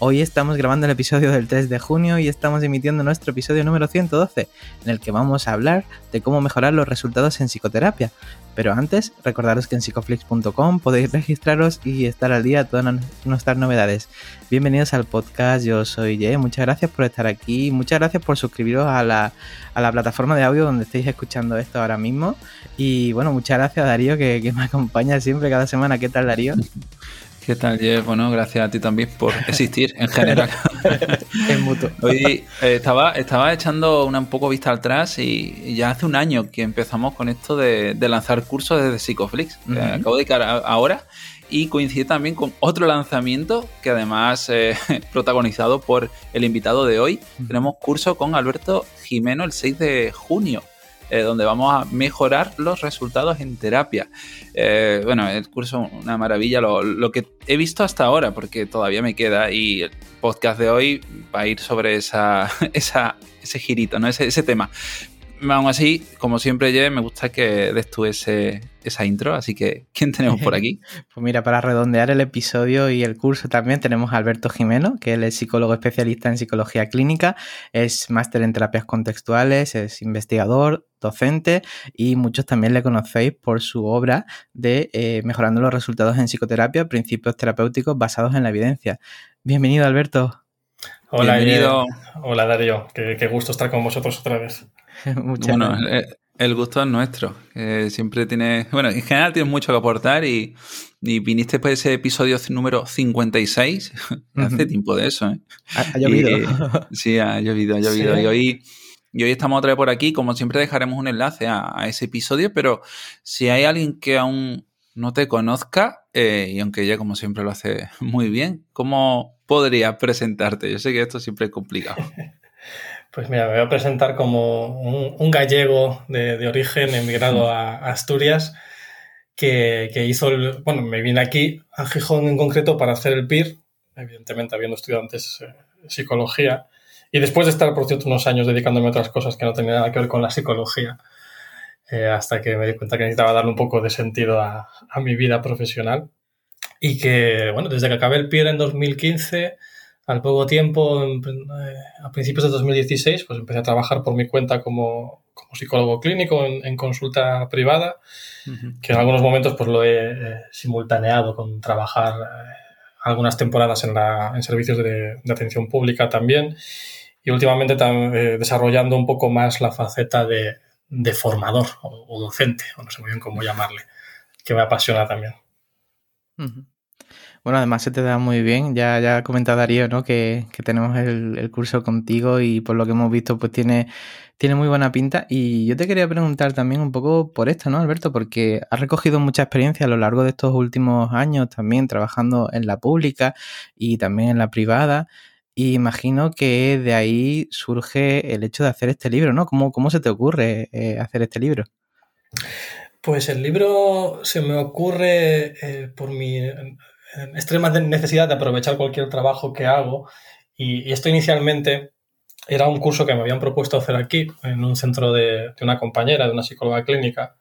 Hoy estamos grabando el episodio del 3 de junio y estamos emitiendo nuestro episodio número 112, en el que vamos a hablar de cómo mejorar los resultados en psicoterapia. Pero antes, recordaros que en psicoflix.com podéis registraros y estar al día de todas nuestras novedades. Bienvenidos al podcast, yo soy Ye, muchas gracias por estar aquí, muchas gracias por suscribiros a la, plataforma de audio donde estáis escuchando esto ahora mismo. Y bueno, muchas gracias Darío que, que me acompaña siempre cada semana. ¿Qué tal Darío? ¿Qué tal, Jeff? Bueno, gracias a ti también por existir en general. es mutuo. Hoy eh, estaba, estaba echando una un poco vista atrás y, ya hace un año que empezamos con esto de, lanzar cursos desde Psicoflix. acabo de dedicar ahora y coincide también con otro lanzamiento que además eh, protagonizado por el invitado de hoy. Tenemos curso con Alberto Jimeno el 6 de junio. Eh, donde vamos a mejorar los resultados en terapia. Eh, bueno, el curso una maravilla, lo, que he visto hasta ahora, porque todavía me queda, y el podcast de hoy va a ir sobre esa, ese girito, ¿no? ese, ese tema. Aún así, como siempre, me gusta que des tú ese, esa intro, así que ¿quién tenemos por aquí? pues mira, para redondear el episodio y el curso también tenemos a Alberto Jimeno, que él es psicólogo especialista en psicología clínica, es máster en terapias contextuales, es investigador, docente y muchos también le conocéis por su obra de eh, Mejorando los resultados en psicoterapia, principios terapéuticos basados en la evidencia. Bienvenido, Alberto. Hola, Bienvenido. Hola, Darío. qué gusto estar con vosotros otra vez. bueno, el, gusto es nuestro. siempre tiene. Bueno, en general tienes mucho que aportar y, viniste por ese episodio número 56. Hace tiempo de eso, ¿eh? Ha, llovido. sí, ha llovido, ha llovido. Y hoy. Y hoy estamos otra vez por aquí. Como siempre, dejaremos un enlace a, ese episodio. Pero si hay alguien que aún no te conozca, eh, y aunque ella, como siempre, lo hace muy bien, ¿cómo podría presentarte? Yo sé que esto siempre es complicado. Pues mira, me voy a presentar como un, gallego de, origen emigrado a, Asturias que, hizo el, bueno, me vine aquí a Gijón en concreto para hacer el PIR, evidentemente habiendo estudiado antes eh, psicología y después de estar, por cierto, unos años dedicándome a otras cosas que no tenían nada que ver con la psicología, eh, hasta que me di cuenta que necesitaba darle un poco de sentido a, a mi vida profesional y que, bueno, desde que acabé el PIR en 2015 al poco tiempo, eh, a principios de 2016, pues empecé a trabajar por mi cuenta como, como psicólogo clínico en, consulta privada, que en algunos momentos pues lo he eh, simultaneado con trabajar eh, algunas temporadas en, la, en servicios de, atención pública también, y últimamente desarrollando un poco más la faceta de, de formador o, docente, o no sé muy bien cómo llamarle, que me apasiona también. Bueno, además se te da muy bien. Ya, ha comentado Darío, ¿no? Que, tenemos el, curso contigo y por lo que hemos visto, pues tiene, tiene muy buena pinta. Y yo te quería preguntar también un poco por esto, ¿no, Alberto? Porque has recogido mucha experiencia a lo largo de estos últimos años también trabajando en la pública y también en la privada. Y imagino que de ahí surge el hecho de hacer este libro, ¿no? ¿Cómo, cómo se te ocurre eh, hacer este libro? Pues el libro se me ocurre eh, por mi extrema necesidad de aprovechar cualquier trabajo que hago y, esto inicialmente era un curso que me habían propuesto hacer aquí, en un centro de, una compañera, de una psicóloga clínica,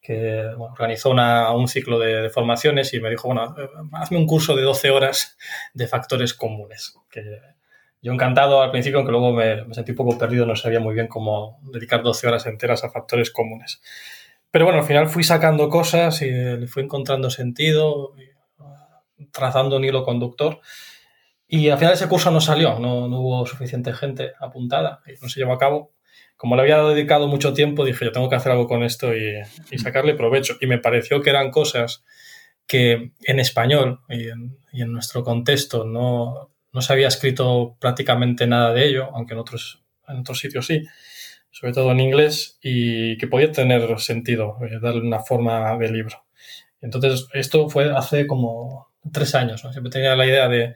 que organizó un ciclo de, formaciones y me dijo, bueno, hazme un curso de 12 horas de factores comunes. Que yo encantado al principio, aunque luego me, sentí un poco perdido, no sabía muy bien cómo dedicar 12 horas enteras a factores comunes. Pero bueno, al final fui sacando cosas y le fui encontrando sentido. Trazando un hilo conductor. Y al final ese curso no salió, no, hubo suficiente gente apuntada y no se llevó a cabo. Como le había dedicado mucho tiempo, dije, yo tengo que hacer algo con esto y, sacarle provecho. Y me pareció que eran cosas que en español y en, nuestro contexto no, no, se había escrito prácticamente nada de ello, aunque en otros, en otros sitios sí, sobre todo en inglés, y que podía tener sentido, eh, darle una forma de libro. Entonces, esto fue hace como tres años. Siempre tenía la idea de,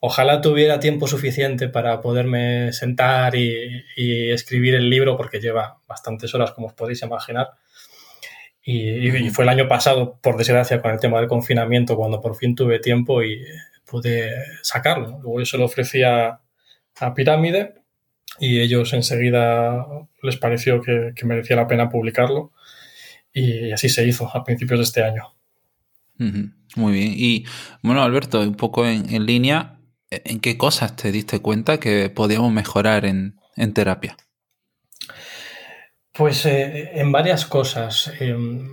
ojalá tuviera tiempo suficiente para poderme sentar y, escribir el libro, porque lleva bastantes horas, como os podéis imaginar. Y, fue el año pasado, por desgracia, con el tema del confinamiento, cuando por fin tuve tiempo y pude sacarlo. Luego yo se lo ofrecía a Pirámide y ellos enseguida les pareció que, merecía la pena publicarlo y así se hizo a principios de este año. Muy bien. Y bueno, Alberto, un poco en línea, ¿en qué cosas te diste cuenta que podíamos mejorar en, terapia? Pues eh, en varias cosas,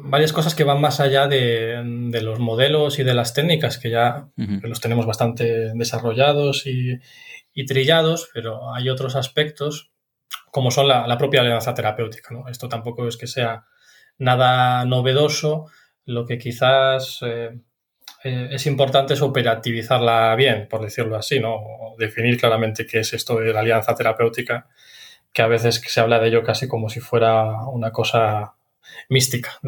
varias cosas que van más allá de, los modelos y de las técnicas que ya los tenemos bastante desarrollados y, trillados, pero hay otros aspectos como son la, propia alianza terapéutica. Esto tampoco es que sea nada novedoso, lo que quizás eh, eh, es importante es operativizarla bien, por decirlo así, ¿no? definir claramente qué es esto de la alianza terapéutica, que a veces se habla de ello casi como si fuera una cosa mística,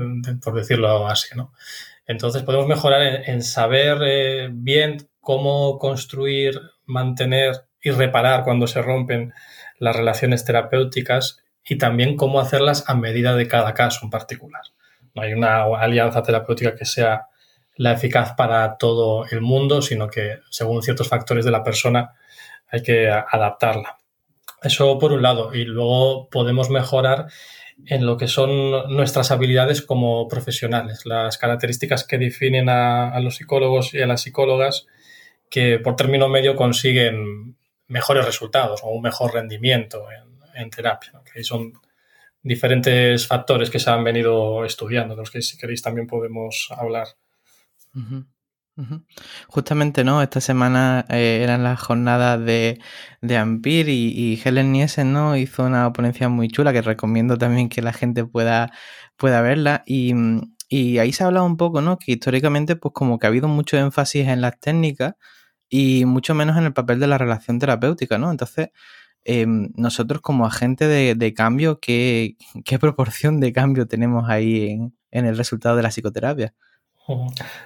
por decirlo así, ¿no? Entonces podemos mejorar en, saber eh, bien cómo construir, mantener y reparar cuando se rompen las relaciones terapéuticas y también cómo hacerlas a medida de cada caso en particular. No hay una alianza terapéutica que sea la eficaz para todo el mundo, sino que según ciertos factores de la persona hay que adaptarla. Eso por un lado. Y luego podemos mejorar en lo que son nuestras habilidades como profesionales, las características que definen a, los psicólogos y a las psicólogas que por término medio consiguen mejores resultados o un mejor rendimiento en, terapia. Que son diferentes factores que se han venido estudiando, de los que si queréis también podemos hablar. Justamente, ¿no? Esta semana eh, eran las jornadas de, de Ampir y, Helen Niesen, ¿no? Hizo una ponencia muy chula que recomiendo también que la gente pueda, pueda verla. Y, ahí se ha hablado un poco, ¿no? Que históricamente, pues como que ha habido mucho énfasis en las técnicas y mucho menos en el papel de la relación terapéutica, ¿no? Entonces, em, nosotros como agente de, cambio, ¿qué, ¿qué, proporción de cambio tenemos ahí en, el resultado de la psicoterapia?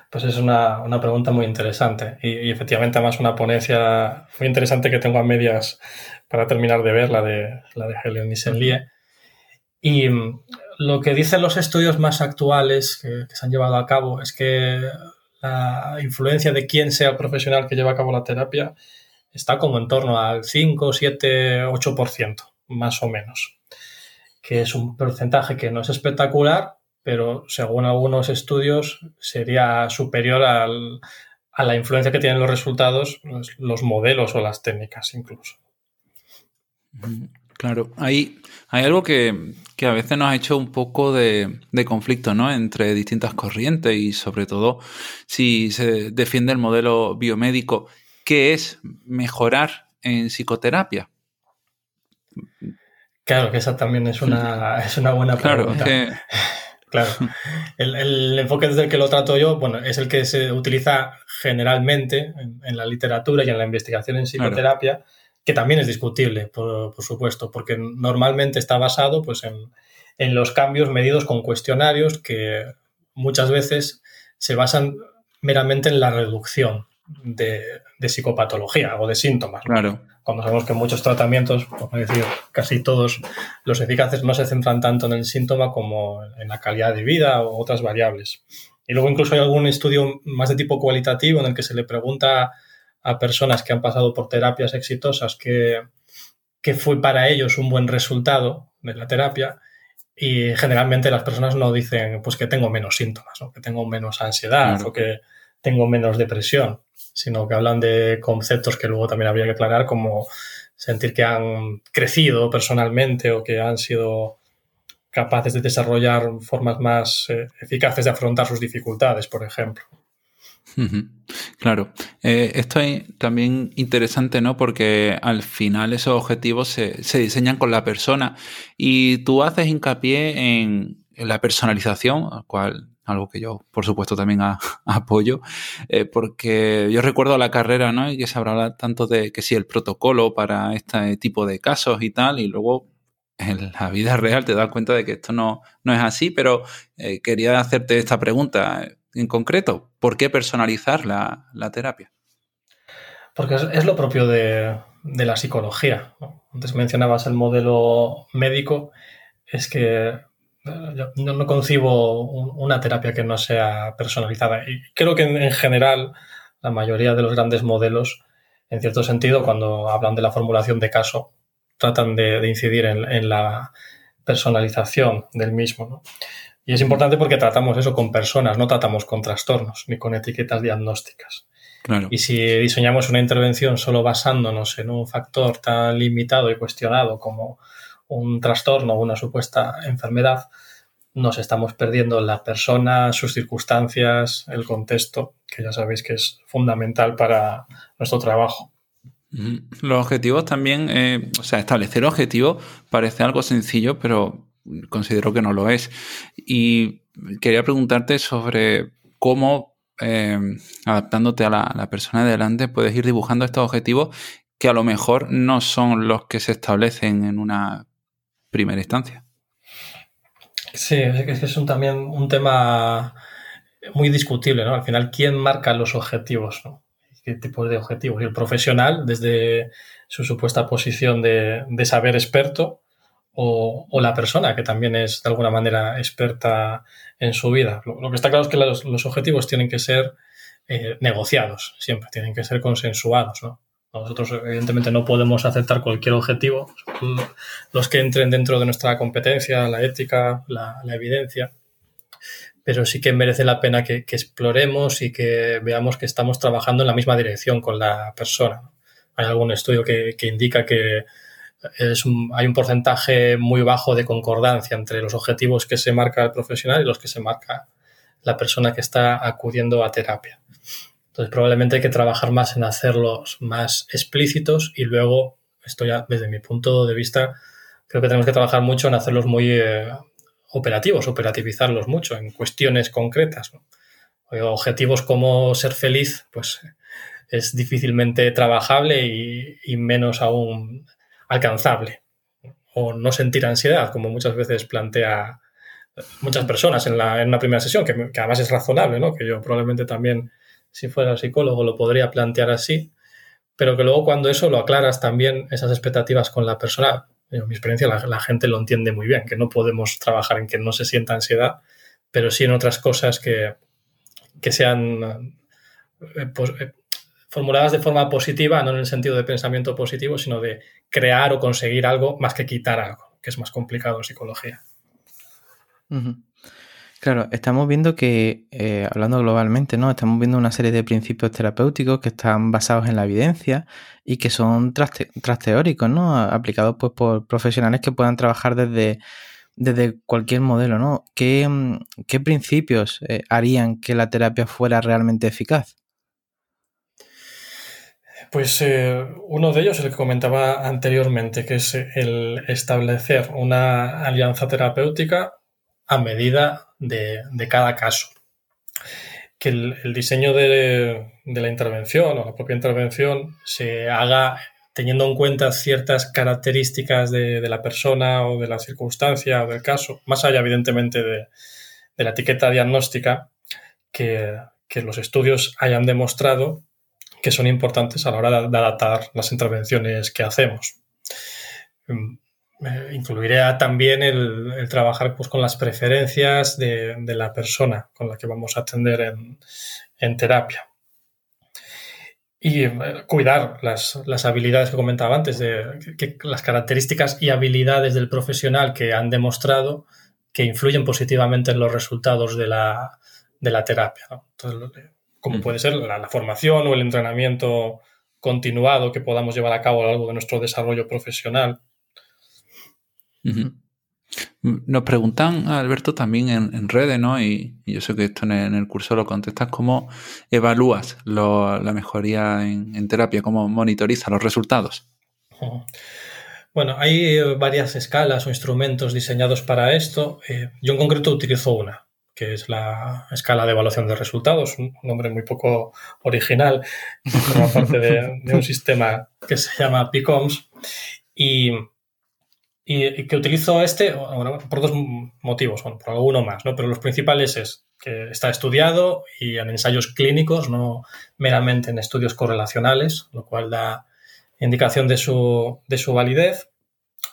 Pues es una, pregunta muy interesante y, efectivamente además una ponencia muy interesante que tengo a medias para terminar de ver, la de, la de Helen. Y mm, lo que dicen los estudios más actuales que, se han llevado a cabo es que la influencia de quién sea el profesional que lleva a cabo la terapia está como en torno al 5, 7, 8%, más o menos, que es un porcentaje que no es espectacular, pero según algunos estudios sería superior a la influencia que tienen los resultados, los, modelos o las técnicas incluso. Claro, hay, hay algo que, a veces nos ha hecho un poco de, conflicto ¿no? entre distintas corrientes y sobre todo si se defiende el modelo biomédico, ¿qué es mejorar en psicoterapia? Claro, que esa también es una, es una buena pregunta. Claro, Claro. El, enfoque desde el que lo trato yo, bueno, es el que se utiliza generalmente en, la literatura y en la investigación en psicoterapia, que también es discutible, por, supuesto, porque normalmente está basado pues, en, los cambios medidos con cuestionarios que muchas veces se basan meramente en la reducción de, de psicopatología o de síntomas. Claro cuando sabemos que muchos tratamientos, por decir casi todos los eficaces, no se centran tanto en el síntoma como en la calidad de vida o otras variables. Y luego incluso hay algún estudio más de tipo cualitativo en el que se le pregunta a personas que han pasado por terapias exitosas qué, fue para ellos un buen resultado de la terapia y generalmente las personas no dicen pues que tengo menos síntomas o que tengo menos ansiedad o que tengo menos depresión sino que hablan de conceptos que luego también habría que aclarar, como sentir que han crecido personalmente o que han sido capaces de desarrollar formas más eh, eficaces de afrontar sus dificultades, por ejemplo. Claro, eh, esto es también interesante, ¿no? Porque al final esos objetivos se, se diseñan con la persona y tú haces hincapié en, la personalización, al cual algo que yo, por supuesto, también apoyo, eh, porque yo recuerdo la carrera, ¿no? Y que se hablaba tanto de que sí, el protocolo para este tipo de casos y tal, y luego en la vida real te das cuenta de que esto no, no es así, pero eh, quería hacerte esta pregunta en concreto, ¿por qué personalizar la, terapia? Porque es, lo propio de, la psicología. Antes mencionabas el modelo médico, es que yo no, concibo una terapia que no sea personalizada. Y creo que en, general la mayoría de los grandes modelos, en cierto sentido, cuando hablan de la formulación de caso, tratan de, incidir en, la personalización del mismo. Y es importante porque tratamos eso con personas, no tratamos con trastornos ni con etiquetas diagnósticas. Y si diseñamos una intervención solo basándonos en un factor tan limitado y cuestionado como un trastorno o una supuesta enfermedad, nos estamos perdiendo la persona, sus circunstancias, el contexto, que ya sabéis que es fundamental para nuestro trabajo. Los objetivos también, eh, o sea, establecer objetivos parece algo sencillo, pero considero que no lo es. Y quería preguntarte sobre cómo, eh, adaptándote a la, persona de delante, puedes ir dibujando estos objetivos que a lo mejor no son los que se establecen en una primera instancia. Sí, es es un, también un tema muy discutible, ¿no? Al final, ¿quién marca los objetivos? ¿no? qué tipo de objetivos. El profesional, desde su supuesta posición de, saber experto, o, la persona que también es de alguna manera experta en su vida. Lo, que está claro es que los, objetivos tienen que ser eh, negociados, siempre tienen que ser consensuados. Nosotros, evidentemente, no podemos aceptar cualquier objetivo, los que entren dentro de nuestra competencia, la ética, la evidencia pero sí que merece la pena que, exploremos y que veamos que estamos trabajando en la misma dirección con la persona. Hay algún estudio que, indica que hay un porcentaje muy bajo de concordancia entre los objetivos que se marca el profesional y los que se marca la persona que está acudiendo a terapia. Entonces, probablemente hay que trabajar más en hacerlos más explícitos y luego, esto ya desde mi punto de vista, creo que tenemos que trabajar mucho en hacerlos muy eh, operativos, operativizarlos mucho en cuestiones concretas. Objetivos como ser feliz, pues es difícilmente trabajable y, menos aún alcanzable. O no sentir ansiedad, como muchas veces plantea muchas personas en, la, en una primera sesión, que, además es razonable, ¿no? que yo probablemente también, si fuera psicólogo, lo podría plantear así, pero que luego cuando eso lo aclaras también, esas expectativas con la persona, en mi experiencia la, gente lo entiende muy bien, que no podemos trabajar en que no se sienta ansiedad, pero sí en otras cosas que, que sean eh, pues, eh, formuladas de forma positiva, no en el sentido de pensamiento positivo, sino de crear o conseguir algo más que quitar algo, que es más complicado en psicología. Claro, estamos viendo que, eh, hablando globalmente, ¿no? Estamos viendo una serie de principios terapéuticos que están basados en la evidencia y que son trasteóricos, ¿no? Aplicados pues, por profesionales que puedan trabajar desde, desde cualquier modelo, ¿no? ¿Qué, mm, principios eh, harían que la terapia fuera realmente eficaz? Pues eh, uno de ellos, el que comentaba anteriormente, que es el establecer una alianza terapéutica a medida de, cada caso. Que el, diseño de, la intervención o la propia intervención se haga teniendo en cuenta ciertas características de, la persona o de la circunstancia o del caso, más allá evidentemente de, la etiqueta diagnóstica, que, que, los estudios hayan demostrado que son importantes a la hora de adaptar las intervenciones que hacemos incluiría también el, trabajar pues, con las preferencias de, la persona con la que vamos a atender en, terapia. Y eh, cuidar las, habilidades que comentaba antes, de las características y habilidades del profesional que han demostrado que influyen positivamente en los resultados de la, terapia. como puede ser la formación o el entrenamiento continuado que podamos llevar a cabo a lo largo de nuestro desarrollo profesional nos preguntan, Alberto, también en, redes, ¿no? Y, yo sé que esto en el, curso lo contestas, ¿cómo evalúas la mejoría en, terapia? ¿Cómo monitorizas los resultados? Bueno, hay eh, varias escalas o instrumentos diseñados para esto. Eh, yo en concreto utilizo una, que es la escala de evaluación de resultados, un nombre muy poco original, forma parte de, de un sistema que se llama PICOMS. Y y, que utilizo este por dos motivos, bueno, por alguno más, ¿no? Pero los principales es que está estudiado y en ensayos clínicos, no meramente en estudios correlacionales, lo cual da indicación de su, de su validez.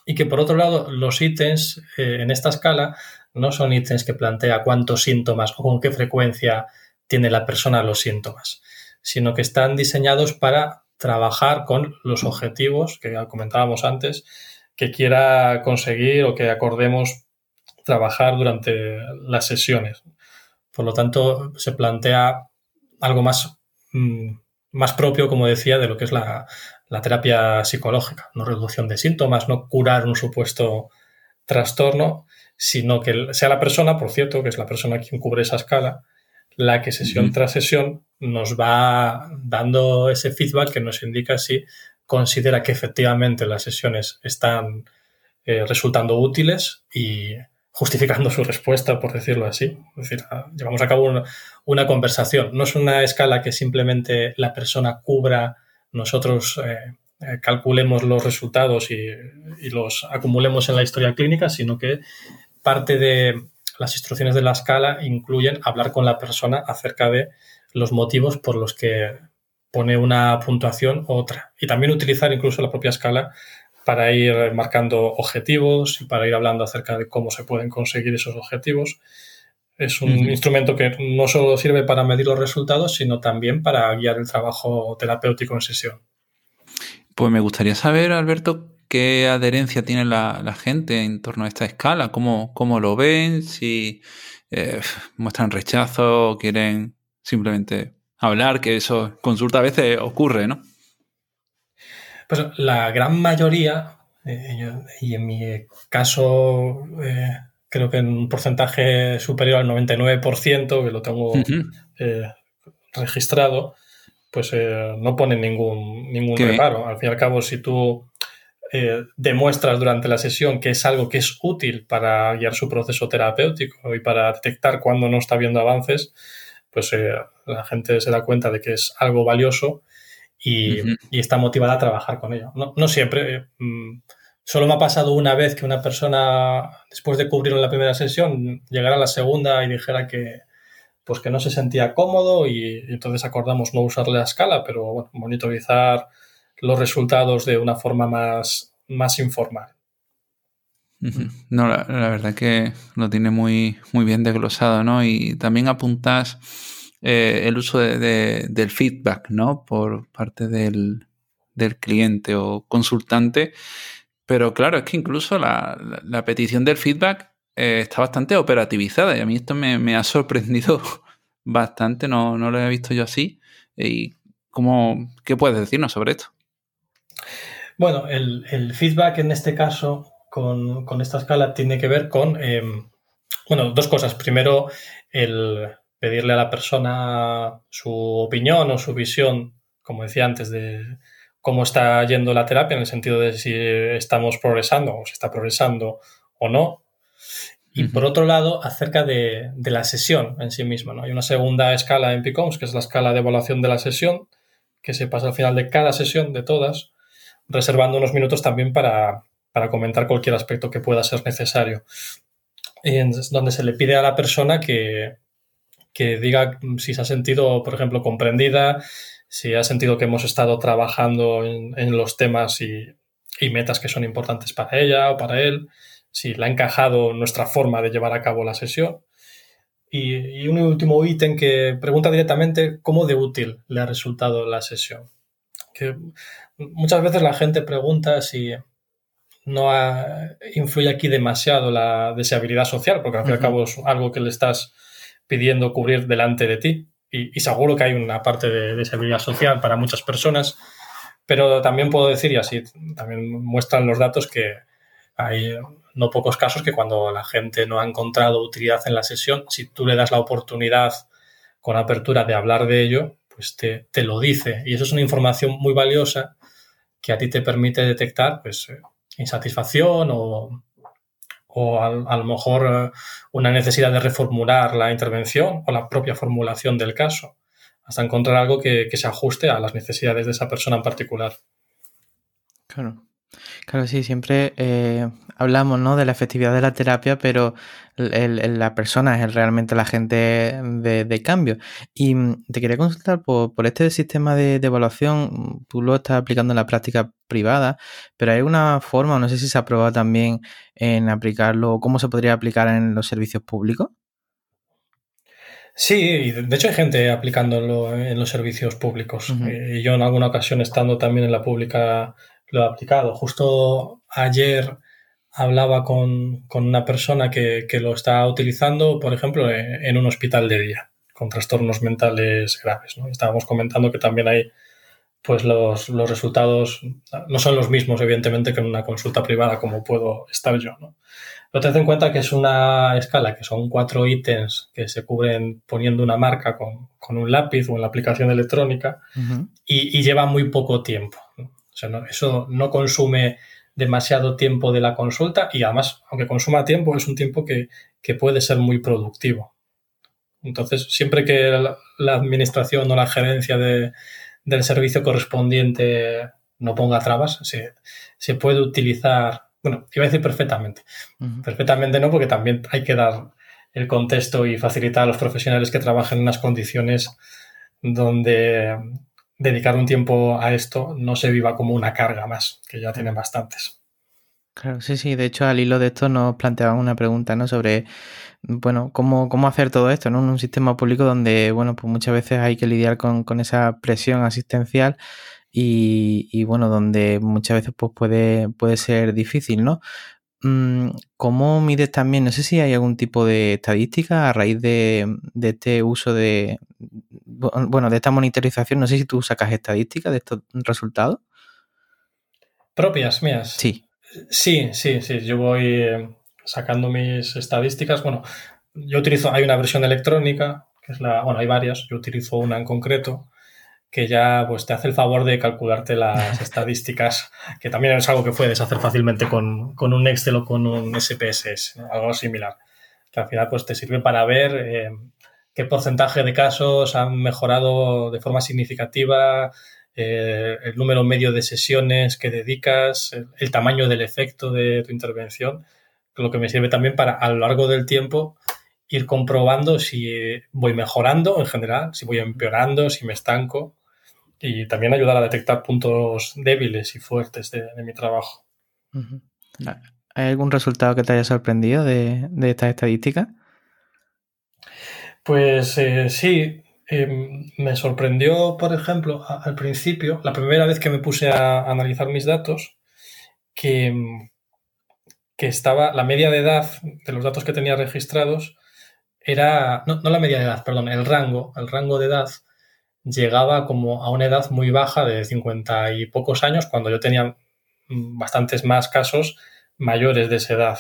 Y que por otro lado, los ítems eh, en esta escala no son ítems que plantea cuántos síntomas o con qué frecuencia tiene la persona los síntomas, sino que están diseñados para trabajar con los objetivos que comentábamos antes que quiera conseguir o que acordemos trabajar durante las sesiones. Por lo tanto, se plantea algo más, mm, más propio, como decía, de lo que es la, terapia psicológica, no reducción de síntomas, no curar un supuesto trastorno, sino que sea la persona, por cierto, que es la persona quien cubre esa escala, la que sesión tras sesión nos va dando ese feedback que nos indica si considera que efectivamente las sesiones están eh, resultando útiles y justificando su respuesta, por decirlo así. Es decir, ah, llevamos a cabo una, conversación. No es una escala que simplemente la persona cubra, nosotros eh, eh, calculemos los resultados y, y, los acumulemos en la historia clínica, sino que parte de las instrucciones de la escala incluyen hablar con la persona acerca de los motivos por los que pone una puntuación u otra. Y también utilizar incluso la propia escala para ir marcando objetivos y para ir hablando acerca de cómo se pueden conseguir esos objetivos. Es un instrumento que no solo sirve para medir los resultados, sino también para guiar el trabajo terapéutico en sesión. Pues me gustaría saber, Alberto, qué adherencia tiene la, gente en torno a esta escala, cómo, cómo lo ven, si eh, muestran rechazo o quieren simplemente hablar, que eso consulta a veces ocurre, ¿no? Pues la gran mayoría, eh, y en mi caso eh, creo que en un porcentaje superior al 99%, que lo tengo eh, registrado, pues no ponen ningún, ningún reparo. Al fin y al cabo, si tú demuestras durante la sesión que es algo que es útil para guiar su proceso terapéutico y para detectar cuando no está viendo avances, pues eh, la gente se da cuenta de que es algo valioso y, está motivada a trabajar con ello. No, siempre. Eh, mm, solo me ha pasado una vez que una persona, después de cubrirlo en la primera sesión, llegara a la segunda y dijera que, pues que no se sentía cómodo y, entonces acordamos no usarle la escala, pero bueno, monitorizar los resultados de una forma más, más informal. No, la, verdad que lo tiene muy, muy bien desglosado, ¿no? Y también apuntas eh, el uso del feedback, ¿no? Por parte del, cliente o consultante. Pero claro, es que incluso la, petición del feedback eh, está bastante operativizada y a mí esto me, ha sorprendido bastante, no, no, lo he visto yo así. ¿Y cómo, qué puedes decirnos sobre esto? Bueno, el, el feedback en este caso con, esta escala tiene que ver con, em, bueno, dos cosas. Primero, el pedirle a la persona su opinión o su visión, como decía antes, de cómo está yendo la terapia, en el sentido de si estamos progresando o si está progresando o no. Y por otro lado, acerca de, la sesión en sí misma. ¿no? Hay una segunda escala en PICOMS, que es la escala de evaluación de la sesión, que se pasa al final de cada sesión, de todas, reservando unos minutos también para, para comentar cualquier aspecto que pueda ser necesario. Donde se le pide a la persona que, diga si se ha sentido, por ejemplo, comprendida, si ha sentido que hemos estado trabajando en, los temas y, metas que son importantes para ella o para él, si le ha encajado nuestra forma de llevar a cabo la sesión. Y, y un último ítem que pregunta directamente cómo de útil le ha resultado la sesión. Que muchas veces la gente pregunta si no influye aquí demasiado la deseabilidad social, porque al fin y al cabo es algo que le estás pidiendo cubrir delante de ti. Y, seguro que hay una parte de deseabilidad social para muchas personas, pero también puedo decir, y así también muestran los datos, que hay no pocos casos que cuando la gente no ha encontrado utilidad en la sesión, si tú le das la oportunidad con apertura de hablar de ello, pues te, te lo dice. Y eso es una información muy valiosa que a ti te permite detectar pues, insatisfacción o, o a, lo mejor eh, una necesidad de reformular la intervención o la propia formulación del caso, hasta encontrar algo que, se ajuste a las necesidades de esa persona en particular. Claro. Claro, sí, siempre eh, hablamos ¿no? de la efectividad de la terapia, pero la persona es realmente la agente de, cambio. Y mm, te quería consultar por, este sistema de, evaluación, tú lo estás aplicando en la práctica privada, pero ¿hay alguna forma, no sé si se ha probado también en aplicarlo, cómo se podría aplicar en los servicios públicos? Sí, de hecho hay gente aplicándolo en los servicios públicos. Eh, y yo en alguna ocasión estando también en la pública lo he aplicado. Justo ayer hablaba con, una persona que, lo está utilizando, por ejemplo, en, un hospital de día con trastornos mentales graves. Estábamos comentando que también hay, pues los, resultados no son los mismos, evidentemente, que en una consulta privada como puedo estar yo. ¿no? Pero ten en cuenta que es una escala, que son cuatro ítems que se cubren poniendo una marca con, un lápiz o en la aplicación electrónica y, lleva muy poco tiempo. O sea, eso no consume demasiado tiempo de la consulta y además, aunque consuma tiempo, es un tiempo que, puede ser muy productivo. Entonces, siempre que la, administración o la gerencia del servicio correspondiente no ponga trabas, se, puede utilizar, bueno, iba a decir perfectamente. Perfectamente no, porque también hay que dar el contexto y facilitar a los profesionales que trabajen en unas condiciones donde dedicar un tiempo a esto no se viva como una carga más, que ya tienen bastantes. Claro, sí, sí. De hecho, al hilo de esto nos planteaban una pregunta, ¿no? Sobre, bueno, cómo, cómo hacer todo esto, ¿no? En un sistema público donde, bueno, pues muchas veces hay que lidiar con, esa presión asistencial y, y, bueno, donde muchas veces pues puede, puede ser difícil, ¿no? Mm, ¿Cómo mides también? No sé si hay algún tipo de estadística a raíz de, este uso de, bueno, de esta monitorización. No sé si tú sacas estadísticas de estos resultados. Propias, mías. Sí. Sí, sí, sí. Yo voy eh, sacando mis estadísticas. Bueno, yo utilizo, hay una versión electrónica, que es la, bueno, hay varias. Yo utilizo una en concreto que ya pues, te hace el favor de calcularte las estadísticas, que también es algo que puedes hacer fácilmente con, un Excel o con un SPSS, algo similar, que al final pues, te sirve para ver eh, qué porcentaje de casos han mejorado de forma significativa, eh, el número medio de sesiones que dedicas, el, tamaño del efecto de tu intervención, lo que me sirve también para a lo largo del tiempo ir comprobando si voy mejorando en general, si voy empeorando, si me estanco y también ayudar a detectar puntos débiles y fuertes de, mi trabajo. ¿Hay algún resultado que te haya sorprendido de, de estas estadísticas? Pues eh, sí, em, me sorprendió, por ejemplo, al principio, la primera vez que me puse a analizar mis datos, que, que estaba la media de edad de los datos que tenía registrados era, no, no la media de edad, perdón, el rango, el rango de edad llegaba como a una edad muy baja de 50 y pocos años, cuando yo tenía bastantes más casos mayores de esa edad,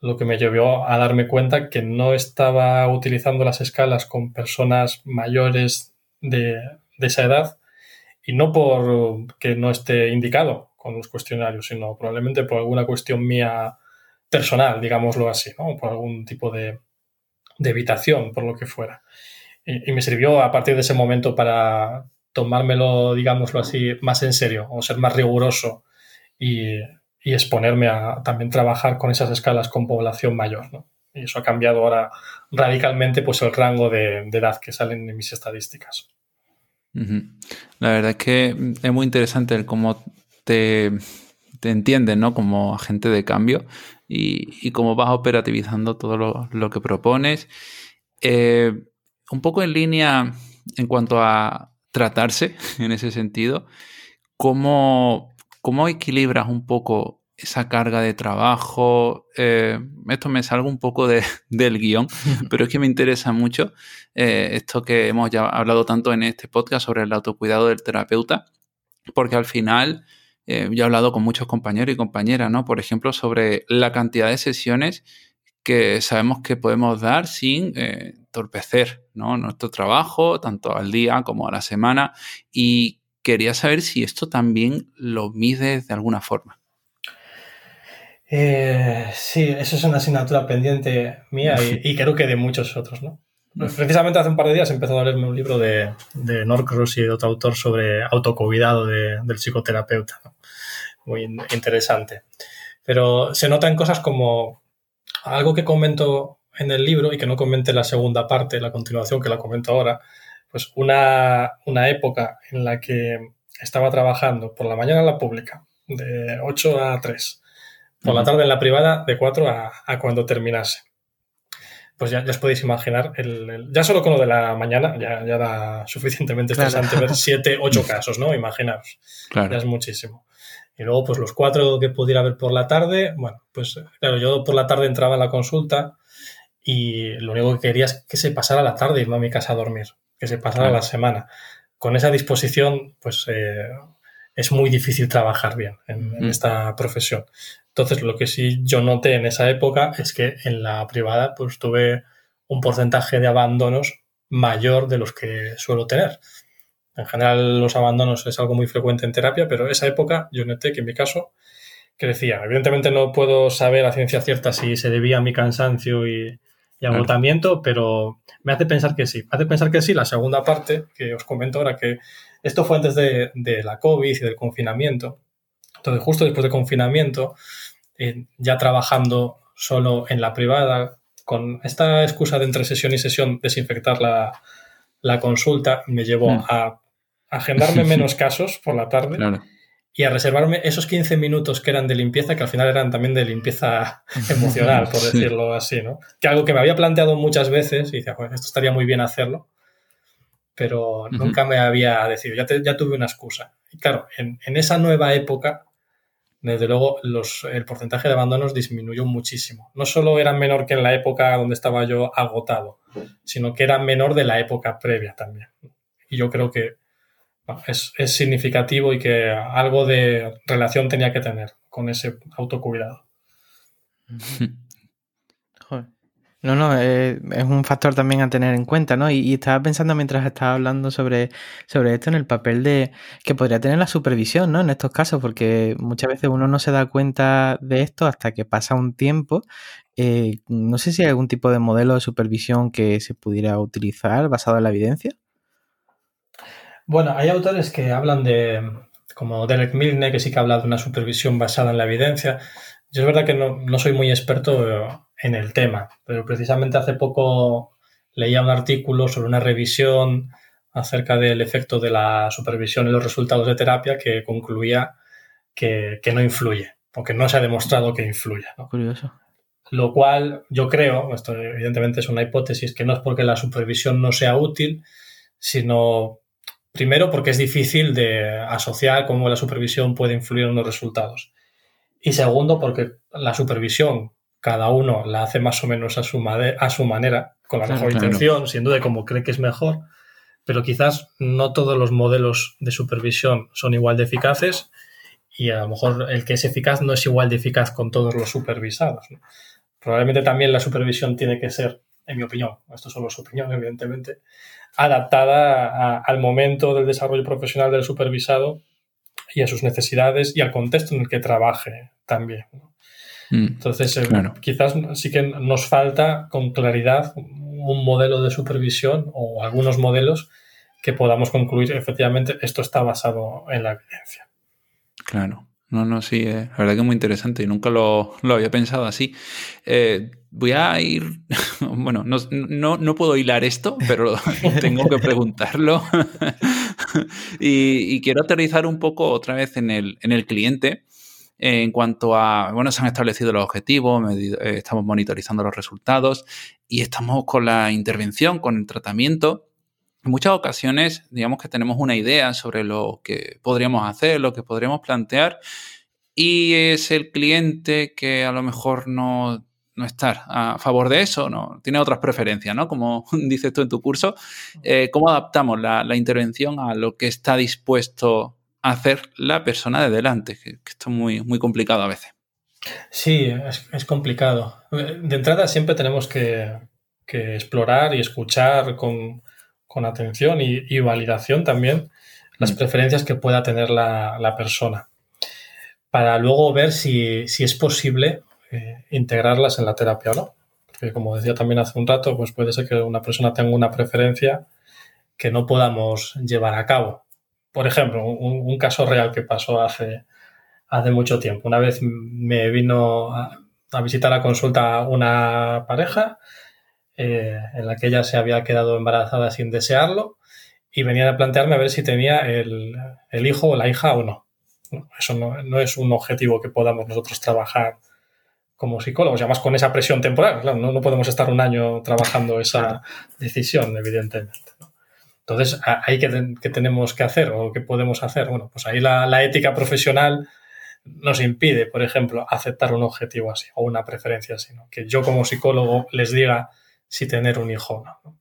lo que me llevó a darme cuenta que no estaba utilizando las escalas con personas mayores de, esa edad y no por que no esté indicado con los cuestionarios, sino probablemente por alguna cuestión mía personal, digámoslo así, ¿no? por algún tipo de, de evitación, por lo que fuera y, me sirvió a partir de ese momento para tomármelo, digámoslo así, más en serio o ser más riguroso y, exponerme a también trabajar con esas escalas con población mayor. Y eso ha cambiado ahora radicalmente pues, el rango de, edad que salen en mis estadísticas. La verdad es que es muy interesante cómo te, te entienden ¿no? como agente de cambio y, cómo vas operativizando todo lo, lo que propones. Eh, un poco en línea en cuanto a tratarse en ese sentido, ¿cómo, cómo equilibras un poco esa carga de trabajo? Eh, esto me salgo un poco del guion, pero es que me interesa mucho eh, esto que hemos ya hablado tanto en este podcast sobre el autocuidado del terapeuta, porque al final... Eh, yo he hablado con muchos compañeros y compañeras, ¿no? Por ejemplo, sobre la cantidad de sesiones que sabemos que podemos dar sin eh, entorpecer nuestro trabajo, tanto al día como a la semana. Y quería saber si esto también lo mides de alguna forma. Eh, sí, eso es una asignatura pendiente mía y, creo que de muchos otros, ¿no? Precisamente hace un par de días he empezado a leerme un libro de, de Norcross y de otro autor sobre autocuidado del psicoterapeuta. muy interesante. Pero se notan cosas como algo que comento en el libro y que no comente la segunda parte, la continuación que la comento ahora, pues una, una época en la que estaba trabajando por la mañana en la pública, de 8 a 3, por la tarde en la privada, de 4 a, a cuando terminase. Pues ya, ya, os podéis imaginar, el, ya solo con lo de la mañana ya, ya da suficientemente estresante claro. ver 7, 8 casos, ¿no? Imaginaos. Claro. Ya es muchísimo. Y luego, pues los cuatro que pudiera ver por la tarde, bueno, pues claro, yo por la tarde entraba en la consulta y lo único que quería es que se pasara la tarde y irme a mi casa a dormir, que se pasara claro. la semana. Con esa disposición, pues eh, es muy difícil trabajar bien en, en, esta profesión. Entonces, lo que sí yo noté en esa época es que en la privada, pues tuve un porcentaje de abandonos mayor de los que suelo tener. En general, los abandonos es algo muy frecuente en terapia, pero esa época yo noté que en mi caso crecía. Evidentemente no puedo saber a ciencia cierta si se debía a mi cansancio y, y agotamiento, pero me hace pensar que sí. Me hace pensar que sí la segunda parte que os comento ahora, que esto fue antes de, de la COVID y del confinamiento. Entonces, justo después del confinamiento, eh, ya trabajando solo en la privada, con esta excusa de entre sesión y sesión desinfectar la, la consulta, me llevó mm. a agendarme menos casos por la tarde claro. Y a reservarme esos 15 minutos que eran de limpieza, que al final eran también de limpieza emocional, por decirlo así, ¿no? Que algo que me había planteado muchas veces y decía, bueno, esto estaría muy bien hacerlo, pero uh -huh. nunca me había decidido, ya, te, ya, tuve una excusa. Y claro, en, en, esa nueva época, desde luego, los, el porcentaje de abandonos disminuyó muchísimo. No solo era menor que en la época donde estaba yo agotado, sino que era menor de la época previa también. Y yo creo que es, es, significativo y que algo de relación tenía que tener con ese autocuidado. No, no, eh, es un factor también a tener en cuenta, ¿no? Y, y, estaba pensando mientras estaba hablando sobre, sobre esto en el papel de que podría tener la supervisión, ¿no? En estos casos, porque muchas veces uno no se da cuenta de esto hasta que pasa un tiempo. Eh, no sé si hay algún tipo de modelo de supervisión que se pudiera utilizar basado en la evidencia. Bueno, hay autores que hablan de, como Derek Milne, que sí que habla de una supervisión basada en la evidencia. Yo es verdad que no, no soy muy experto en el tema, pero precisamente hace poco leía un artículo sobre una revisión acerca del efecto de la supervisión en los resultados de terapia que concluía que, que no influye, o que no se ha demostrado que influya. ¿no? Curioso. Lo cual yo creo, esto evidentemente es una hipótesis, que no es porque la supervisión no sea útil, sino primero porque es difícil de asociar cómo la supervisión puede influir en los resultados. Y segundo porque la supervisión cada uno la hace más o menos a su, a su manera, con la mejor claro. intención, sin duda como cree que es mejor, pero quizás no todos los modelos de supervisión son igual de eficaces y a lo mejor el que es eficaz no es igual de eficaz con todos los supervisados. ¿no? Probablemente también la supervisión tiene que ser, en mi opinión, esto solo es opinión, evidentemente, adaptada a, al momento del desarrollo profesional del supervisado y a sus necesidades y al contexto en el que trabaje también. ¿no? Entonces, eh, claro. quizás sí que nos falta con claridad un modelo de supervisión o algunos modelos que podamos concluir efectivamente esto está basado en la evidencia. Claro. No, no, sí, eh, la verdad que es muy interesante y nunca lo, lo había pensado así. Eh, voy a ir, bueno, no, no, no, puedo hilar esto, pero tengo que preguntarlo. y, quiero aterrizar un poco otra vez en el, en el cliente en cuanto a, bueno, se han establecido los objetivos, estamos monitorizando los resultados y estamos con la intervención, con el tratamiento. En muchas ocasiones, digamos que tenemos una idea sobre lo que podríamos hacer, lo que podríamos plantear y es el cliente que a lo mejor no, no estar a favor de eso, no tiene otras preferencias, ¿no? Como dices tú en tu curso, eh, ¿cómo adaptamos la, la intervención a lo que está dispuesto hacer la persona de delante, que esto es muy, muy complicado a veces. Sí, es, es complicado. De entrada siempre tenemos que, que explorar y escuchar con, con atención y, y, validación también las mm. preferencias que pueda tener la, la, persona, para luego ver si, si es posible eh, integrarlas en la terapia o no. Porque como decía también hace un rato, pues puede ser que una persona tenga una preferencia que no podamos llevar a cabo por ejemplo, un, un, caso real que pasó hace, hace mucho tiempo. Una vez me vino a, visitar a consulta una pareja eh, en la que ella se había quedado embarazada sin desearlo y venían a plantearme a ver si tenía el, hijo o la hija o no. Eso no, es un objetivo que podamos nosotros trabajar como psicólogos, y además con esa presión temporal. no, podemos estar un año trabajando esa decisión, evidentemente. Entonces, ¿ahí qué, tenemos que hacer o qué podemos hacer? Bueno, pues ahí la, ética profesional nos impide, por ejemplo, aceptar un objetivo así o una preferencia así, que yo como psicólogo les diga si tener un hijo o no.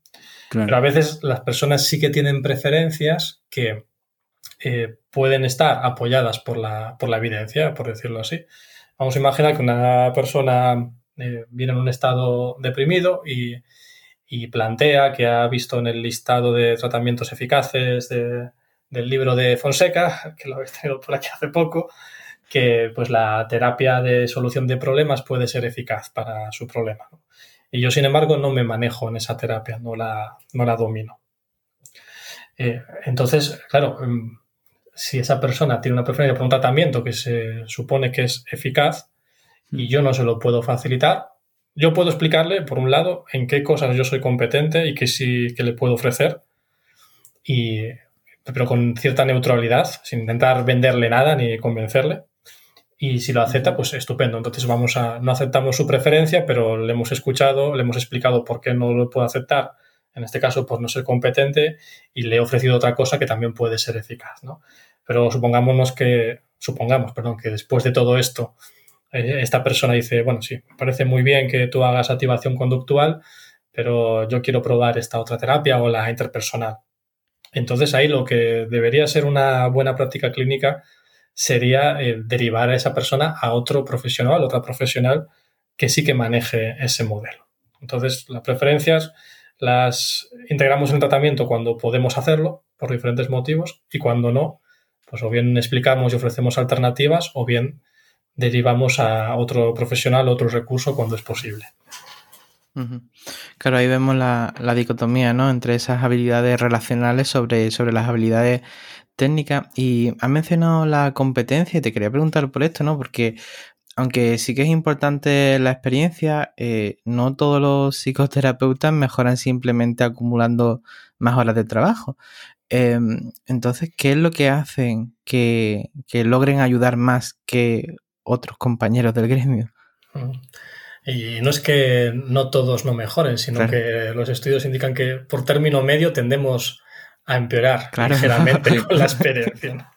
Pero a veces las personas sí que tienen preferencias que eh, pueden estar apoyadas por la, por la evidencia, por decirlo así. Vamos a imaginar que una persona eh, viene en un estado deprimido y y plantea que ha visto en el listado de tratamientos eficaces del libro de Fonseca, que lo he tenido por aquí hace poco, que pues la terapia de solución de problemas puede ser eficaz para su problema. Y yo, sin embargo, no me manejo en esa terapia, no la, no la domino. Eh, entonces, claro, mm, si esa persona tiene una preferencia por un tratamiento que se supone que es eficaz y yo no se lo puedo facilitar, yo puedo explicarle, por un lado, en qué cosas yo soy competente y qué sí que le puedo ofrecer, y, pero con cierta neutralidad, sin intentar venderle nada ni convencerle. Y si lo acepta, pues estupendo. Entonces vamos a, no aceptamos su preferencia, pero le hemos escuchado, le hemos explicado por qué no lo puede aceptar, en este caso por no ser competente, y le he ofrecido otra cosa que también puede ser eficaz, ¿no? Pero supongámonos que, supongamos, perdón, que después de todo esto eh, esta persona dice, bueno, sí, parece muy bien que tú hagas activación conductual, pero yo quiero probar esta otra terapia o la interpersonal. Entonces ahí lo que debería ser una buena práctica clínica sería eh, derivar a esa persona a otro profesional, otra profesional que sí que maneje ese modelo. Entonces las preferencias las integramos en el tratamiento cuando podemos hacerlo por diferentes motivos y cuando no, pues o bien explicamos y ofrecemos alternativas o bien derivamos a otro profesional, otro recurso cuando es posible. Claro, ahí vemos la, dicotomía, ¿no? Entre esas habilidades relacionales sobre, sobre las habilidades técnicas. Y has mencionado la competencia y te quería preguntar por esto, ¿no? Porque aunque sí que es importante la experiencia, eh, no todos los psicoterapeutas mejoran simplemente acumulando más horas de trabajo. Em, entonces, ¿qué es lo que hacen que, que logren ayudar más que otros compañeros del gremio. Y no es que no todos no mejoren, sino que los estudios indican que por término medio tendemos a empeorar ligeramente con la experiencia.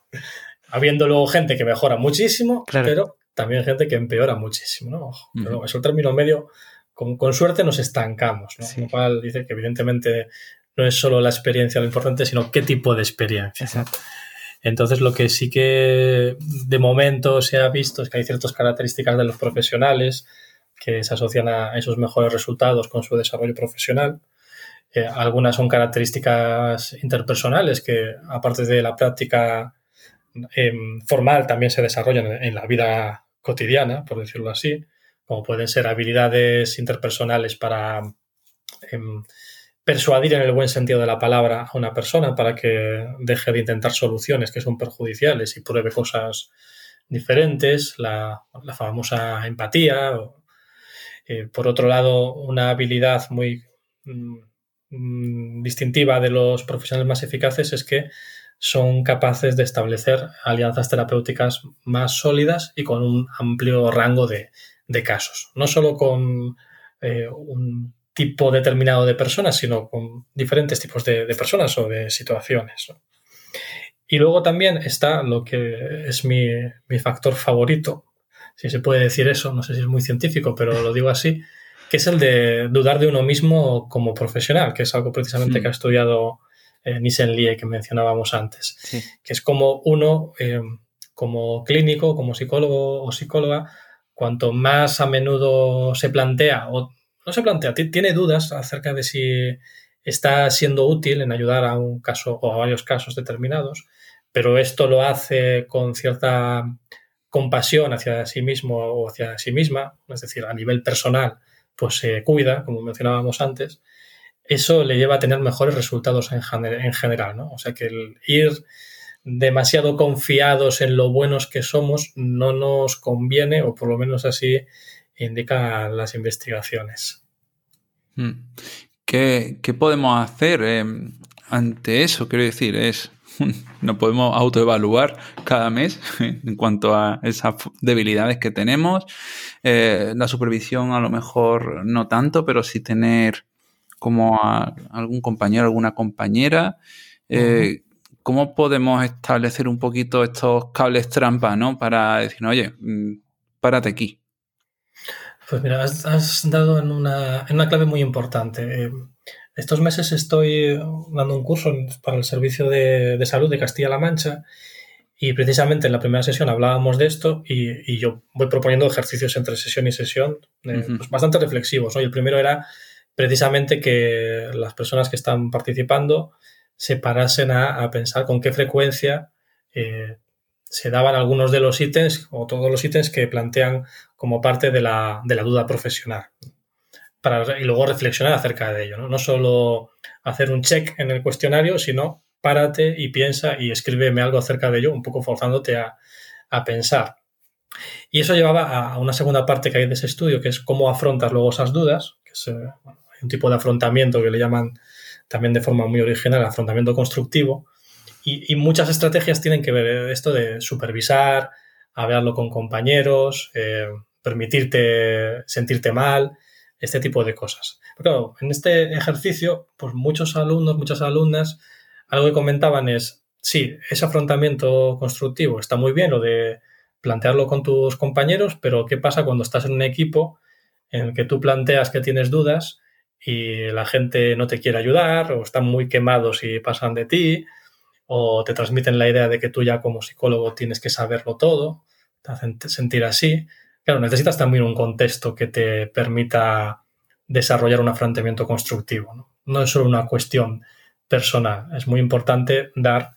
Habiendo luego gente que mejora muchísimo, pero también gente que empeora muchísimo. ¿no? Pero eso el término medio, con, suerte nos estancamos. ¿no? Lo cual dice que evidentemente no es solo la experiencia lo importante, sino qué tipo de experiencia. Exacto. Entonces, lo que sí que de momento se ha visto es que hay ciertas características de los profesionales que se asocian a esos mejores resultados con su desarrollo profesional. Eh, algunas son características interpersonales que, aparte de la práctica em, formal, también se desarrollan en, la vida cotidiana, por decirlo así, como pueden ser habilidades interpersonales para em, persuadir en el buen sentido de la palabra a una persona para que deje de intentar soluciones que son perjudiciales y pruebe cosas diferentes, la, famosa empatía. Eh, por otro lado, una habilidad muy mm, distintiva de los profesionales más eficaces es que son capaces de establecer alianzas terapéuticas más sólidas y con un amplio rango de, casos. No solo con eh, un tipo determinado de personas, sino con diferentes tipos de, personas o de situaciones. Y luego también está lo que es mi, factor favorito, si se puede decir eso, no sé si es muy científico, pero lo digo así, que es el de dudar de uno mismo como profesional, que es algo precisamente que ha estudiado eh, Nissen Lie, que mencionábamos antes, que es como uno, eh, como clínico, como psicólogo o psicóloga, cuanto más a menudo se plantea o no se plantea, tiene dudas acerca de si está siendo útil en ayudar a un caso o a varios casos determinados, pero esto lo hace con cierta compasión hacia sí mismo o hacia sí misma, es decir, a nivel personal, pues se cuida, como mencionábamos antes, eso le lleva a tener mejores resultados en, general, ¿no? O sea que el ir demasiado confiados en lo buenos que somos no nos conviene, o por lo menos así indican las investigaciones. Hmm. ¿Qué, podemos hacer eh, ante eso? Quiero decir, es nos podemos autoevaluar cada mes en cuanto a esas debilidades que tenemos. Eh, la supervisión a lo mejor no tanto, pero sí tener como a algún compañero, alguna compañera. Eh, ¿Cómo podemos establecer un poquito estos cables trampa, ¿no? Para decir, oye, mm, párate aquí. Pues mira, has, dado en una, en una, clave muy importante. Eh, estos meses estoy dando un curso para el Servicio de, Salud de Castilla-La Mancha y precisamente en la primera sesión hablábamos de esto y, yo voy proponiendo ejercicios entre sesión y sesión eh, pues bastante reflexivos. El primero era precisamente que las personas que están participando se parasen a, pensar con qué frecuencia eh, se daban algunos de los ítems o todos los ítems que plantean como parte de la, duda profesional. Para, y luego reflexionar acerca de ello. ¿no? solo hacer un check en el cuestionario, sino párate y piensa y escríbeme algo acerca de ello, un poco forzándote a, pensar. Y eso llevaba a una segunda parte que hay de ese estudio, que es cómo afrontas luego esas dudas, que es eh, un tipo de afrontamiento que le llaman también de forma muy original afrontamiento constructivo. Y, muchas estrategias tienen que ver esto de supervisar, hablarlo con compañeros, eh, permitirte sentirte mal, este tipo de cosas. Pero en este ejercicio, pues muchos alumnos, muchas alumnas, algo que comentaban es, sí, ese afrontamiento constructivo está muy bien, lo de plantearlo con tus compañeros, pero ¿qué pasa cuando estás en un equipo en el que tú planteas que tienes dudas y la gente no te quiere ayudar o están muy quemados y pasan de ti o te transmiten la idea de que tú ya como psicólogo tienes que saberlo todo, te hacen sentir así. Claro, necesitas también un contexto que te permita desarrollar un afrontamiento constructivo. ¿no? es solo una cuestión personal, es muy importante dar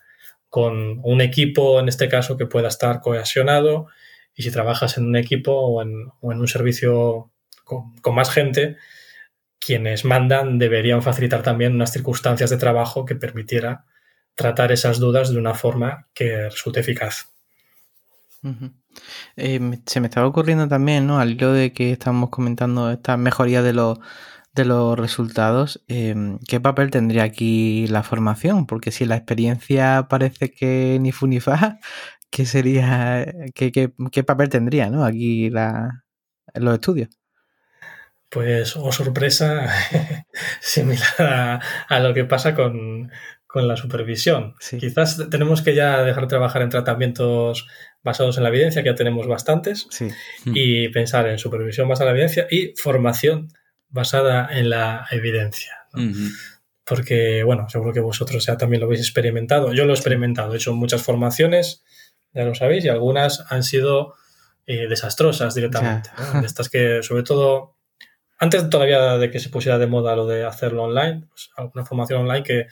con un equipo, en este caso, que pueda estar cohesionado y si trabajas en un equipo o en, un servicio con más gente, quienes mandan deberían facilitar también unas circunstancias de trabajo que permitiera tratar esas dudas de una forma que resulte eficaz. Eh, se me estaba ocurriendo también, ¿no? Al hilo de que estamos comentando esta mejoría de los, de los resultados, em, ¿qué papel tendría aquí la formación? Porque si la experiencia parece que ni fu ni fa, ¿qué sería, qué, qué, papel tendría, ¿no? Aquí la, los estudios pues, oh sorpresa, similar a, lo que pasa con, la supervisión. Quizás tenemos que ya dejar de trabajar en tratamientos basados en la evidencia, que ya tenemos bastantes, y pensar en supervisión basada en la evidencia y formación basada en la evidencia. Porque, bueno, seguro que vosotros ya también lo habéis experimentado. Yo lo he experimentado, he hecho muchas formaciones, ya lo sabéis, y algunas han sido eh, desastrosas directamente. Estas que, sobre todo, antes todavía de que se pusiera de moda lo de hacerlo online, pues alguna formación online que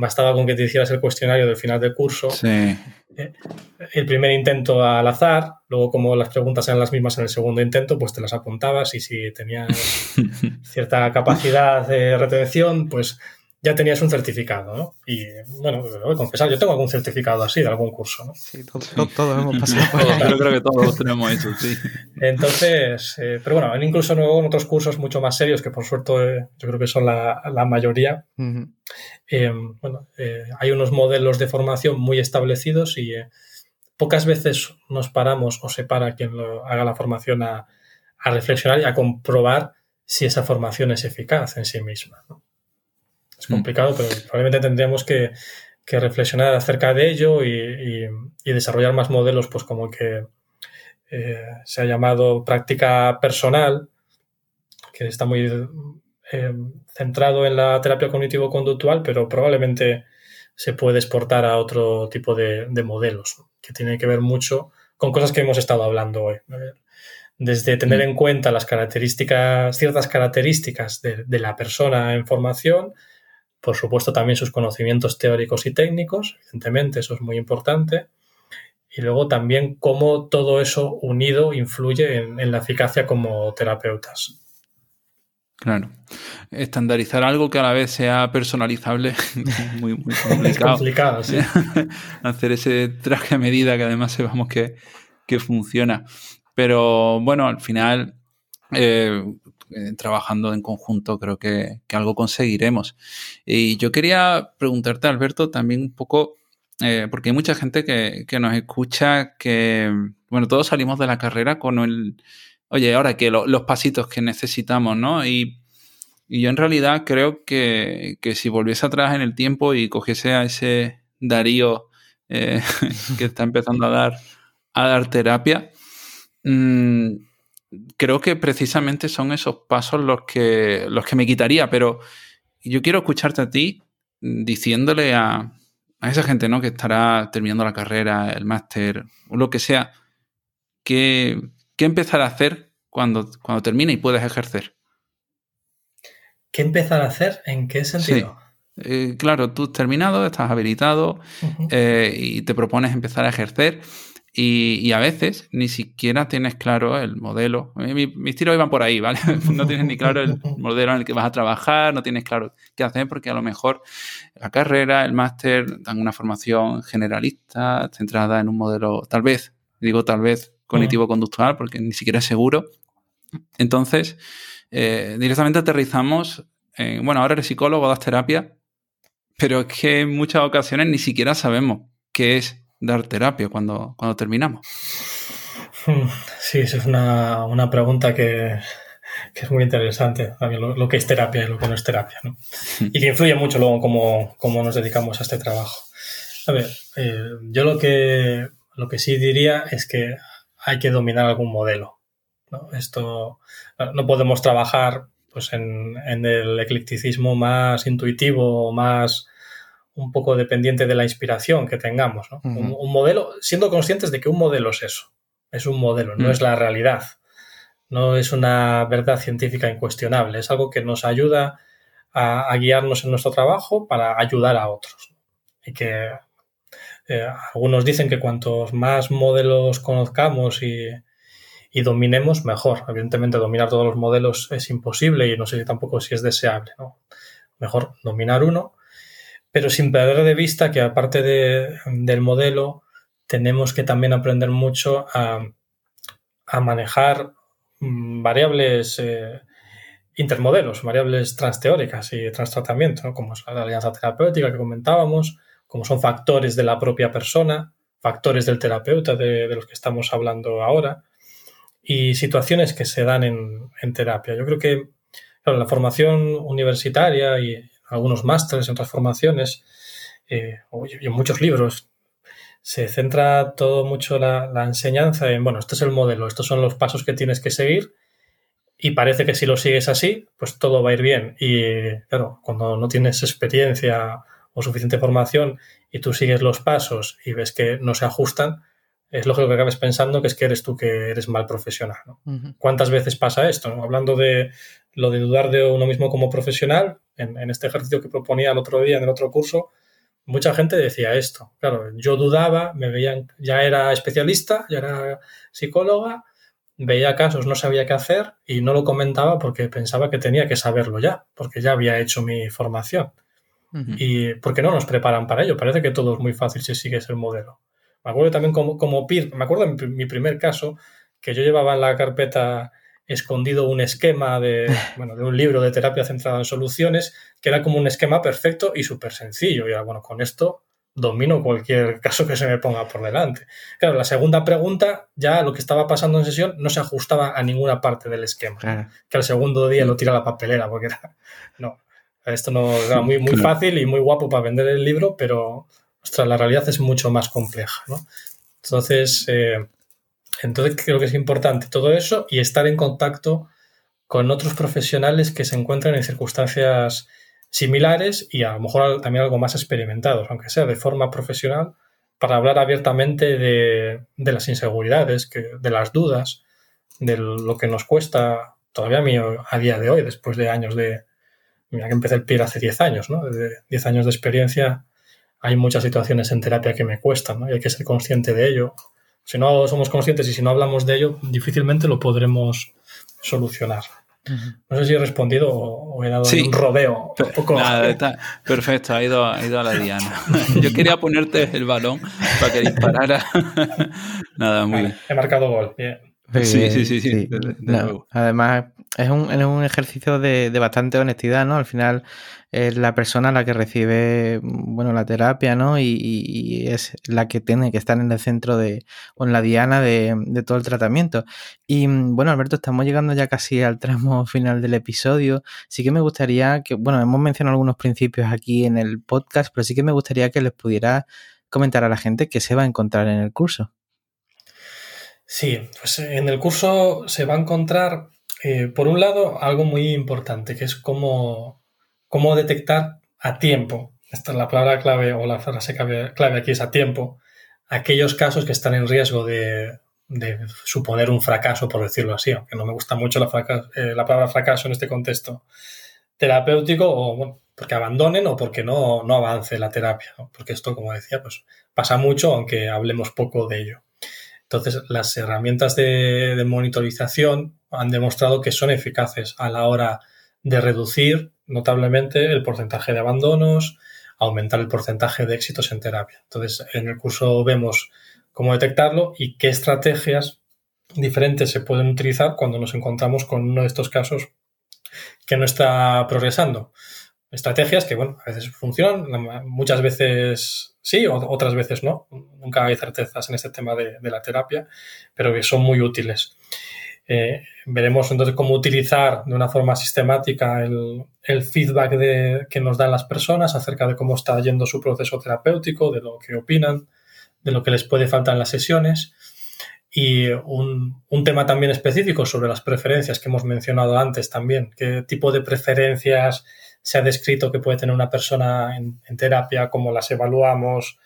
bastaba con que te hicieras el cuestionario del final del curso. Sí. Eh, el primer intento al azar, luego como las preguntas eran las mismas en el segundo intento, pues te las apuntabas y si tenías cierta capacidad de retención, pues ya tenías un certificado, ¿no? Y bueno, lo voy a confesar, yo tengo algún certificado así de algún curso, ¿no? Sí, todos hemos pasado por Yo creo que todos tenemos eso, sí. Entonces, eh, pero bueno, incluso en otros cursos mucho más serios, que por suerte eh, yo creo que son la, mayoría, eh, bueno, hay unos modelos de formación muy establecidos y pocas veces nos paramos o se para quien lo, haga la formación a, a reflexionar y a comprobar si esa formación es eficaz en sí misma, ¿no? Es mm. complicado, pero probablemente tendríamos que, reflexionar acerca de ello y, desarrollar más modelos, pues como que eh, se ha llamado práctica personal, que está muy eh, centrado en la terapia cognitivo-conductual, pero probablemente se puede exportar a otro tipo de, modelos, que tiene que ver mucho con cosas que hemos estado hablando hoy. Desde tener mm. en cuenta las características, ciertas características de, de la persona en formación, por supuesto también sus conocimientos teóricos y técnicos, evidentemente eso es muy importante, y luego también cómo todo eso unido influye en, la eficacia como terapeutas. Claro. Estandarizar algo que a la vez sea personalizable muy, muy complicado. complicado, sí. Hacer ese traje a medida que además sepamos que, que funciona. Pero bueno, al final, eh, eh, trabajando en conjunto, creo que, algo conseguiremos. Y yo quería preguntarte, Alberto, también un poco, eh, porque hay mucha gente que, que nos escucha que, bueno, todos salimos de la carrera con el oye, ahora que los pasitos que necesitamos, ¿no? Y, yo en realidad creo que, si volviese atrás en el tiempo y cogiese a ese Darío eh, que está empezando a dar, a dar terapia, mm, creo que precisamente son esos pasos los que, los que me quitaría, pero yo quiero escucharte a ti diciéndole a, a esa gente ¿no? que estará terminando la carrera, el máster, o lo que sea, que, ¿Qué empezar a hacer cuando, cuando termine y puedes ejercer? ¿Qué empezar a hacer? ¿En qué sentido? Eh, claro, tú has terminado, estás habilitado eh, y te propones empezar a ejercer y, a veces ni siquiera tienes claro el modelo. Eh, mis tiros iban por ahí, ¿vale? no tienes ni claro el modelo en el que vas a trabajar, no tienes claro qué hacer porque a lo mejor la carrera, el máster dan una formación generalista, centrada en un modelo, tal vez, digo tal vez, cognitivo-conductual, porque ni siquiera es seguro. Entonces, eh, directamente aterrizamos en, bueno, ahora eres psicólogo, das terapia, pero es que en muchas ocasiones ni siquiera sabemos qué es dar terapia cuando, cuando terminamos. Hmm, sí, esa es una, pregunta que, es muy interesante, también lo, que es terapia y lo que no es terapia, ¿no? Hmm. Y que influye mucho luego en cómo, cómo nos dedicamos a este trabajo. A ver, eh, yo lo que, lo que sí diría es que hay que dominar algún modelo. ¿no? Esto no podemos trabajar pues, en, el eclecticismo más intuitivo, más un poco dependiente de la inspiración que tengamos. un, modelo, siendo conscientes de que un modelo es eso, es un modelo, no mm. es la realidad, no es una verdad científica incuestionable, es algo que nos ayuda a, a guiarnos en nuestro trabajo para ayudar a otros. Y que eh, algunos dicen que cuantos más modelos conozcamos y, dominemos, mejor. Evidentemente, dominar todos los modelos es imposible y no sé tampoco si es deseable. Mejor dominar uno, pero sin perder de vista que aparte del modelo, tenemos que también aprender mucho a, manejar mm, variables eh, intermodelos, variables transteóricas y transtratamiento, como es la alianza terapéutica que comentábamos, como son factores de la propia persona, factores del terapeuta de, los que estamos hablando ahora, y situaciones que se dan en, terapia. Yo creo que en la formación universitaria y algunos másteres en otras formaciones eh, y en muchos libros se centra todo mucho la, la, enseñanza en, bueno, este es el modelo, estos son los pasos que tienes que seguir y parece que si lo sigues así, pues todo va a ir bien. Y claro, cuando no tienes experiencia o suficiente formación y tú sigues los pasos y ves que no se ajustan, es lógico que acabes pensando que es que eres tú que eres mal profesional. ¿Cuántas veces pasa esto? Hablando de lo de dudar de uno mismo como profesional, en, este ejercicio que proponía el otro día en el otro curso, mucha gente decía esto. Claro, yo dudaba, me veían, ya era especialista, ya era psicóloga, veía casos, no sabía qué hacer y no lo comentaba porque pensaba que tenía que saberlo ya, porque ya había hecho mi formación. Y porque no nos preparan para ello. Parece que todo es muy fácil si sigues el modelo. Me acuerdo también como, como PIR, me acuerdo en mi primer caso, que yo llevaba en la carpeta escondido un esquema de, bueno, de un libro de terapia centrada en soluciones, que era como un esquema perfecto y súper sencillo. Y era, bueno, con esto domino cualquier caso que se me ponga por delante. Claro, la segunda pregunta, ya lo que estaba pasando en sesión no se ajustaba a ninguna parte del esquema. Que al segundo día lo tira a la papelera, porque era, no, esto no era muy, muy fácil y muy guapo para vender el libro, pero la realidad es mucho más compleja. Entonces, eh, entonces creo que es importante todo eso y estar en contacto con otros profesionales que se encuentran en circunstancias similares y a lo mejor también algo más experimentados, aunque sea de forma profesional, para hablar abiertamente de, de las inseguridades, que, de las dudas, de lo que nos cuesta todavía a a día de hoy, después de años de, mira que empecé el PIR hace 10 años, ¿no? Desde 10 años de experiencia hay muchas situaciones en terapia que me cuestan, ¿no? Y hay que ser consciente de ello. Si no somos conscientes y si no hablamos de ello, difícilmente lo podremos solucionar. No sé si he respondido o, he dado un rodeo. Un poco... está perfecto, ha ido, ha ido a la diana. Yo quería ponerte el balón para que disparara. Nada, muy bien. He marcado gol, bien. Sí, sí, sí, sí. Además, es un, es un ejercicio de, de, bastante honestidad, ¿no? Al final es la persona la que recibe, bueno, la terapia, ¿no? Y, es la que tiene que estar en el centro de, o en la diana de, de, todo el tratamiento. Y bueno, Alberto, estamos llegando ya casi al tramo final del episodio. Sí que me gustaría que, bueno, hemos mencionado algunos principios aquí en el podcast, pero sí que me gustaría que les pudiera comentar a la gente qué se va a encontrar en el curso. Sí, pues en el curso se va a encontrar, eh, por un lado, algo muy importante, que es cómo, cómo detectar a tiempo. Esta es la palabra clave o la frase clave aquí es a tiempo. Aquellos casos que están en riesgo de, suponer un fracaso, por decirlo así, aunque no me gusta mucho la, eh, la palabra fracaso en este contexto terapéutico, o porque abandonen o porque no, no avance la terapia. Porque esto, como decía, pues pasa mucho, aunque hablemos poco de ello. Entonces, las herramientas de, monitorización han demostrado que son eficaces a la hora de reducir notablemente el porcentaje de abandonos, aumentar el porcentaje de éxitos en terapia. Entonces, en el curso vemos cómo detectarlo y qué estrategias diferentes se pueden utilizar cuando nos encontramos con uno de estos casos que no está progresando. Estrategias que, bueno, a veces funcionan, muchas veces sí, otras veces no. Nunca hay certezas en este tema de, la terapia, pero que son muy útiles. Eh, veremos entonces cómo utilizar de una forma sistemática el, feedback que nos dan las personas acerca de cómo está yendo su proceso terapéutico, de lo que opinan, de lo que les puede faltar en las sesiones. Y un, tema también específico sobre las preferencias que hemos mencionado antes también, qué tipo de preferencias se ha descrito que puede tener una persona en, terapia, cómo las evaluamos,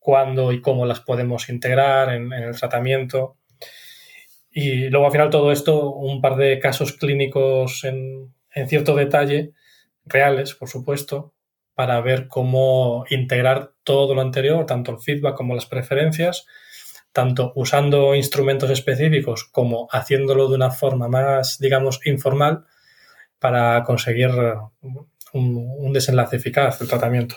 cuándo y cómo las podemos integrar en, el tratamiento. Y luego al final todo esto, un par de casos clínicos en, en cierto detalle, reales, por supuesto, para ver cómo integrar todo lo anterior, tanto el feedback como las preferencias, tanto usando instrumentos específicos como haciéndolo de una forma más, digamos, informal, para conseguir un, desenlace eficaz del tratamiento.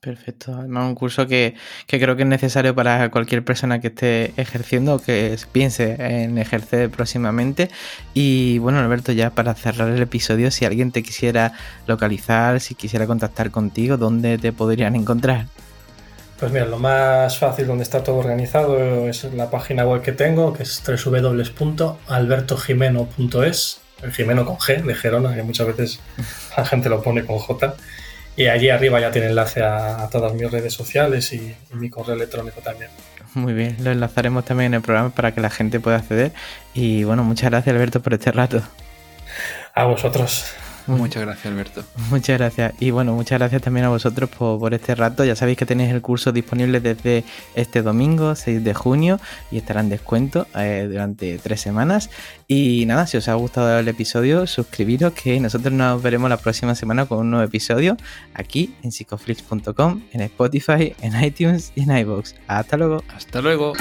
Perfecto. Además, un curso que, creo que es necesario para cualquier persona que esté ejerciendo o que piense en ejercer próximamente. Y bueno, Alberto, ya para cerrar el episodio, si alguien te quisiera localizar, si quisiera contactar contigo, ¿dónde te podrían encontrar? Pues mira, lo más fácil donde está todo organizado es la página web que tengo, que es www.albertojimeno.es el Jimeno con G, de Gerona, que muchas veces la gente lo pone con J. Y allí arriba ya tiene enlace a, todas mis redes sociales y, mi correo electrónico también. Muy bien, lo enlazaremos también en el programa para que la gente pueda acceder. Y bueno, muchas gracias Alberto por este rato. A vosotros. Muchas gracias, Alberto. Muchas gracias. Y bueno, muchas gracias también a vosotros por, este rato. Ya sabéis que tenéis el curso disponible desde este domingo, 6 de junio, y estará en descuento eh, durante tres semanas. Y nada, si os ha gustado el episodio, suscribiros que nosotros nos veremos la próxima semana con un nuevo episodio aquí en psicoflix.com, en Spotify, en iTunes y en iVoox. Hasta luego. Hasta luego.